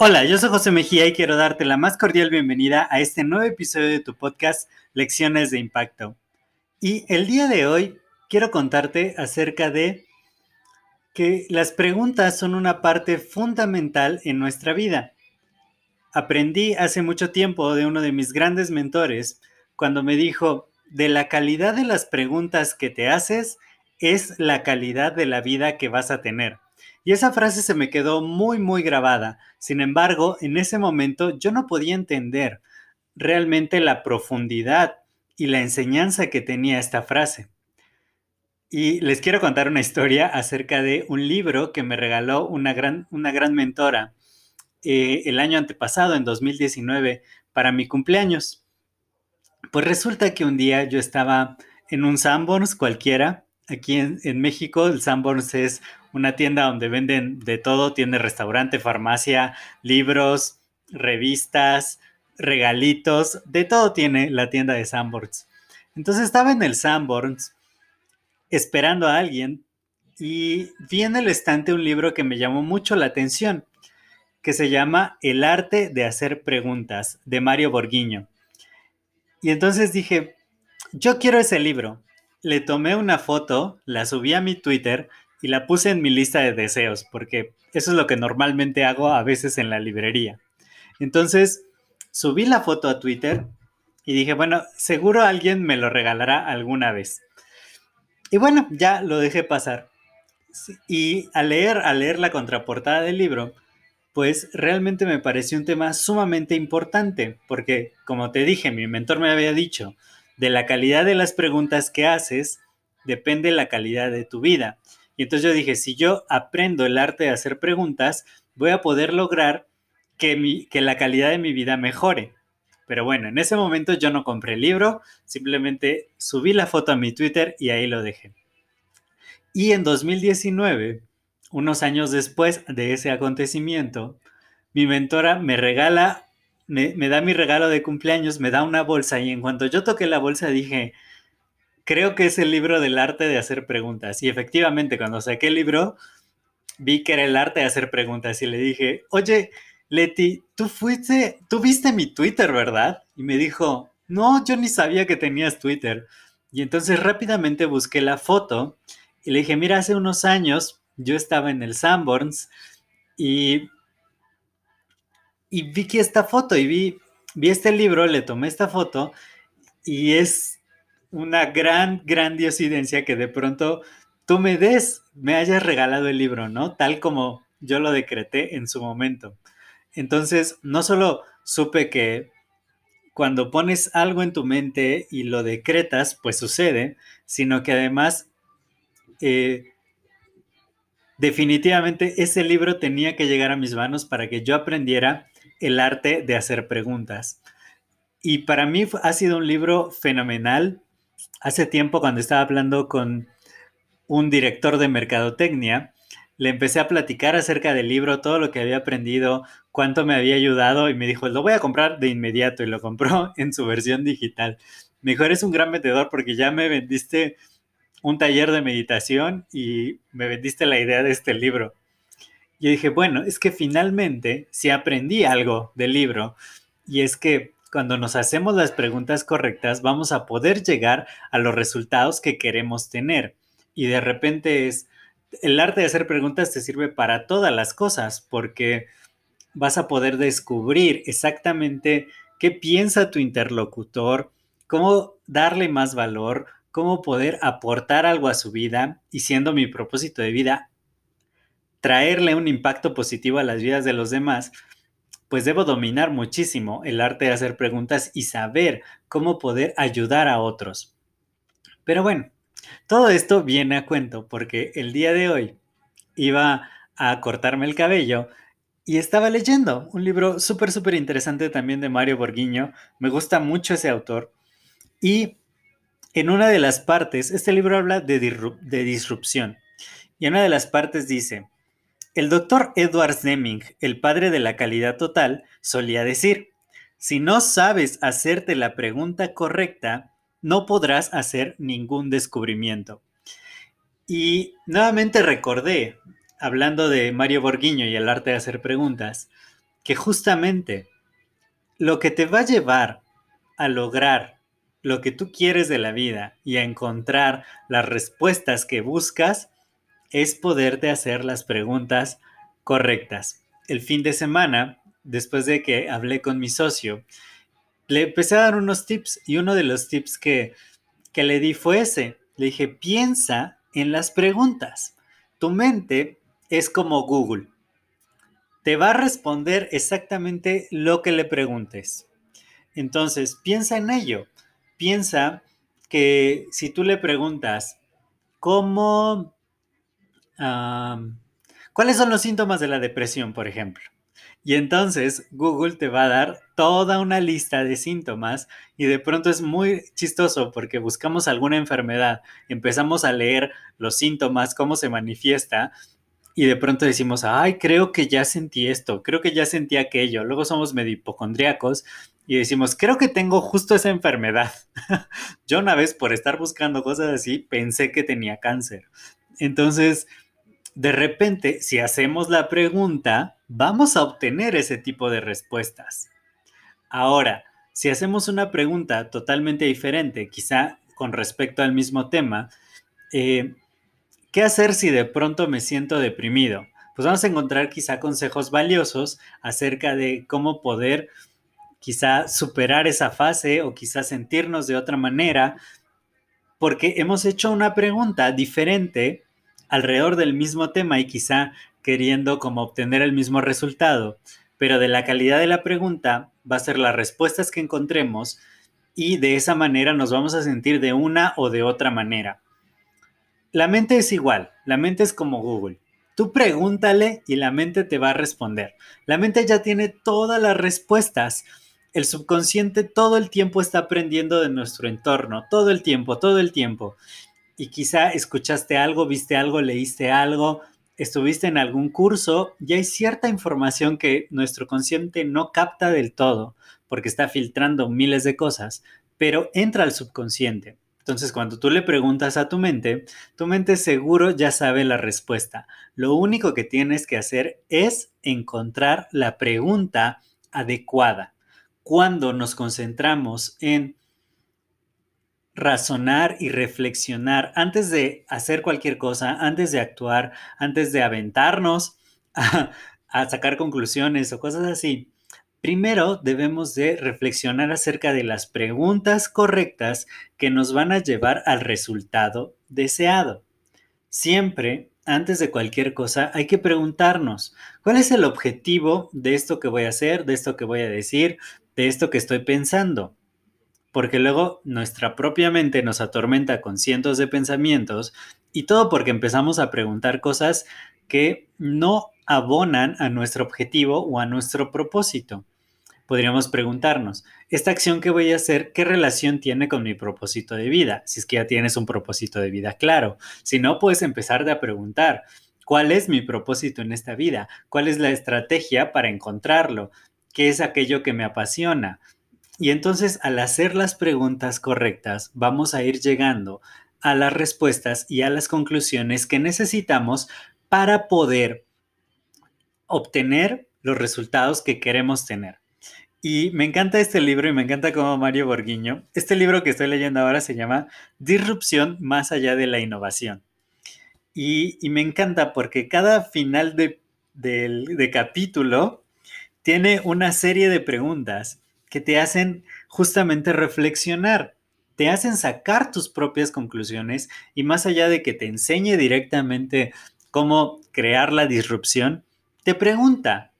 Hola, yo soy José Mejía y quiero darte la más cordial bienvenida a este nuevo episodio de tu podcast Lecciones de Impacto. Y el día de hoy quiero contarte acerca de que las preguntas son una parte fundamental en nuestra vida. Aprendí hace mucho tiempo de uno de mis grandes mentores cuando me dijo, de la calidad de las preguntas que te haces es la calidad de la vida que vas a tener. Y esa frase se me quedó muy, muy grabada. Sin embargo, en ese momento yo no podía entender realmente la profundidad y la enseñanza que tenía esta frase. Y les quiero contar una historia acerca de un libro que me regaló una gran, una gran mentora eh, el año antepasado, en 2019, para mi cumpleaños. Pues resulta que un día yo estaba en un Sanborns cualquiera Aquí en, México el Sanborns es una tienda donde venden de todo, tiene restaurante, farmacia, libros, revistas, regalitos, de todo tiene la tienda de Sanborns. Entonces estaba en el Sanborns esperando a alguien y vi en el estante un libro que me llamó mucho la atención, que se llama El arte de hacer preguntas, de Mario Borguiño. Y entonces dije, yo quiero ese libro le tomé una foto, la subí a mi Twitter y la puse en mi lista de deseos, porque eso es lo que normalmente hago a veces en la librería. Entonces, subí la foto a Twitter y dije, bueno, seguro alguien me lo regalará alguna vez. Y bueno, ya lo dejé pasar. Y al leer, al leer la contraportada del libro, pues realmente me pareció un tema sumamente importante, porque como te dije, mi mentor me había dicho, de la calidad de las preguntas que haces depende la calidad de tu vida. Y entonces yo dije, si yo aprendo el arte de hacer preguntas, voy a poder lograr que, la calidad de mi vida mejore. Pero bueno, en ese momento yo no compré el libro, simplemente subí la foto a mi Twitter y ahí lo dejé. Y en 2019, unos años después de ese acontecimiento, mi mentora me regala me, da mi regalo de cumpleaños, me da una bolsa y en cuanto yo toqué la bolsa dije, creo que es el libro del arte de hacer preguntas. Y efectivamente, cuando saqué el libro, vi que era el arte de hacer preguntas y le dije, oye, Leti, tú fuiste, tú viste mi Twitter, ¿verdad? Y me dijo, no, yo ni sabía que tenías Twitter. Y entonces rápidamente busqué la foto y le dije, mira, hace unos años yo estaba en el Sanborns y y vi que esta foto y vi, vi este libro, le tomé esta foto y es una gran, diosidencia que de pronto tú me des, me hayas regalado el libro, ¿no? Tal como yo lo decreté en su momento. Entonces, no solo supe que cuando pones algo en tu mente y lo decretas, pues sucede, sino que además eh, definitivamente ese libro tenía que llegar a mis manos para que yo aprendiera el arte de hacer preguntas. Y para mí ha sido un libro fenomenal. Hace tiempo cuando estaba hablando con un director de mercadotecnia, le empecé a platicar acerca del libro, todo lo que había aprendido, cuánto me había ayudado y me dijo, lo voy a comprar de inmediato y lo compró en su versión digital. Me dijo, eres un gran vendedor porque ya me vendiste un taller de meditación y me vendiste la idea de este libro. Yo dije, bueno, es que finalmente si aprendí algo del libro y es que cuando nos hacemos las preguntas correctas vamos a poder llegar a los resultados que queremos tener. Y de repente es, el arte de hacer preguntas te sirve para todas las cosas porque vas a poder descubrir exactamente qué piensa tu interlocutor, cómo darle más valor, cómo poder aportar algo a su vida y siendo mi propósito de vida traerle un impacto positivo a las vidas de los demás, pues debo dominar muchísimo el arte de hacer preguntas y saber cómo poder ayudar a otros. Pero bueno, todo esto viene a cuento porque el día de hoy iba a cortarme el cabello y estaba leyendo un libro súper, súper interesante también de Mario Borghiño. Me gusta mucho ese autor. Y en una de las partes, este libro habla de, de disrupción. Y en una de las partes dice, el doctor Edward Deming, el padre de la calidad total, solía decir, si no sabes hacerte la pregunta correcta, no podrás hacer ningún descubrimiento. Y nuevamente recordé, hablando de Mario Borghiño y el arte de hacer preguntas, que justamente lo que te va a llevar a lograr lo que tú quieres de la vida y a encontrar las respuestas que buscas es poderte hacer las preguntas correctas. El fin de semana, después de que hablé con mi socio, le empecé a dar unos tips y uno de los tips que, que le di fue ese. Le dije, piensa en las preguntas. Tu mente es como Google. Te va a responder exactamente lo que le preguntes. Entonces, piensa en ello. Piensa que si tú le preguntas, ¿cómo ¿Cuáles son los síntomas de la depresión, por ejemplo? Y entonces Google te va a dar toda una lista de síntomas y de pronto es muy chistoso porque buscamos alguna enfermedad, empezamos a leer los síntomas, cómo se manifiesta y de pronto decimos, ay, creo que ya sentí esto, creo que ya sentí aquello. Luego somos medio hipocondríacos y decimos, creo que tengo justo esa enfermedad. Yo una vez por estar buscando cosas así pensé que tenía cáncer. Entonces, de repente, si hacemos la pregunta, vamos a obtener ese tipo de respuestas. Ahora, si hacemos una pregunta totalmente diferente, quizá con respecto al mismo tema, eh, ¿qué hacer si de pronto me siento deprimido? Pues vamos a encontrar quizá consejos valiosos acerca de cómo poder quizá superar esa fase o quizá sentirnos de otra manera, porque hemos hecho una pregunta diferente alrededor del mismo tema y quizá queriendo como obtener el mismo resultado, pero de la calidad de la pregunta va a ser las respuestas que encontremos y de esa manera nos vamos a sentir de una o de otra manera. La mente es igual, la mente es como Google. Tú pregúntale y la mente te va a responder. La mente ya tiene todas las respuestas. El subconsciente todo el tiempo está aprendiendo de nuestro entorno, todo el tiempo, todo el tiempo y quizá escuchaste algo, viste algo, leíste algo, estuviste en algún curso y hay cierta información que nuestro consciente no capta del todo porque está filtrando miles de cosas, pero entra al subconsciente. Entonces, cuando tú le preguntas a tu mente, tu mente seguro ya sabe la respuesta. Lo único que tienes que hacer es encontrar la pregunta adecuada. Cuando nos concentramos en razonar y reflexionar antes de hacer cualquier cosa, antes de actuar, antes de aventarnos a, sacar conclusiones o cosas así. Primero debemos de reflexionar acerca de las preguntas correctas que nos van a llevar al resultado deseado. Siempre, antes de cualquier cosa, hay que preguntarnos, ¿cuál es el objetivo de esto que voy a hacer, de esto que voy a decir, de esto que estoy pensando? Porque luego nuestra propia mente nos atormenta con cientos de pensamientos y todo porque empezamos a preguntar cosas que no abonan a nuestro objetivo o a nuestro propósito. Podríamos preguntarnos, ¿esta acción que voy a hacer qué relación tiene con mi propósito de vida? Si es que ya tienes un propósito de vida claro. Si no, puedes empezar a preguntar, ¿cuál es mi propósito en esta vida? ¿Cuál es la estrategia para encontrarlo? ¿Qué es aquello que me apasiona? Y entonces al hacer las preguntas correctas vamos a ir llegando a las respuestas y a las conclusiones que necesitamos para poder obtener los resultados que queremos tener. Y me encanta este libro y me encanta como Mario Borguiño. Este libro que estoy leyendo ahora se llama Disrupción más allá de la innovación. Y, me encanta porque cada final de, de capítulo tiene una serie de preguntas que te hacen justamente reflexionar, te hacen sacar tus propias conclusiones y más allá de que te enseñe directamente cómo crear la disrupción, te pregunta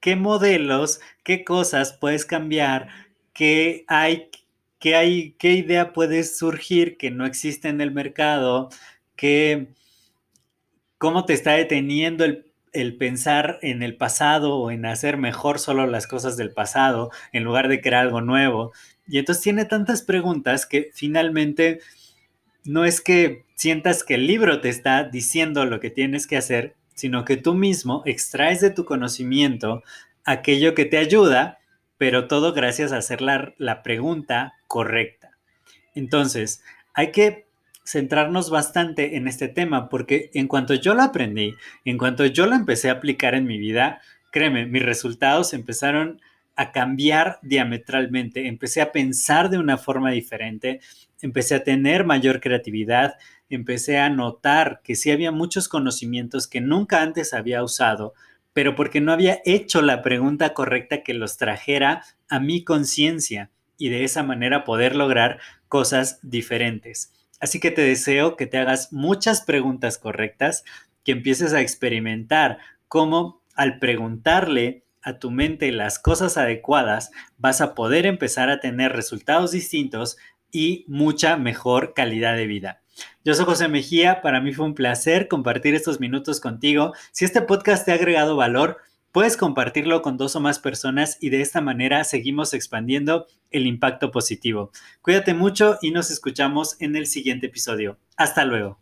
qué modelos, qué cosas puedes cambiar, qué hay, qué hay, qué idea puede surgir que no existe en el mercado, qué cómo te está deteniendo el, el, pensar en el pasado o en hacer mejor solo las cosas del pasado en lugar de crear algo nuevo. Y entonces tiene tantas preguntas que finalmente no es que sientas que el libro te está diciendo lo que tienes que hacer, sino que tú mismo extraes de tu conocimiento aquello que te ayuda, pero todo gracias a hacer la, la pregunta correcta. Entonces, hay que centrarnos bastante en este tema porque en cuanto yo lo aprendí, en cuanto yo lo empecé a aplicar en mi vida, créeme, mis resultados empezaron a cambiar diametralmente, empecé a pensar de una forma diferente, empecé a tener mayor creatividad, empecé a notar que sí había muchos conocimientos que nunca antes había usado, pero porque no había hecho la pregunta correcta que los trajera a mi conciencia y de esa manera poder lograr cosas diferentes. Así que te deseo que te hagas muchas preguntas correctas, que empieces a experimentar cómo al preguntarle a tu mente las cosas adecuadas, vas a poder empezar a tener resultados distintos y mucha mejor calidad de vida. Yo soy José Mejía, para mí fue un placer compartir estos minutos contigo. Si este podcast te ha agregado valor, puedes compartirlo con dos o más personas y de esta manera seguimos expandiendo el impacto positivo. Cuídate mucho y nos escuchamos en el siguiente episodio. Hasta luego.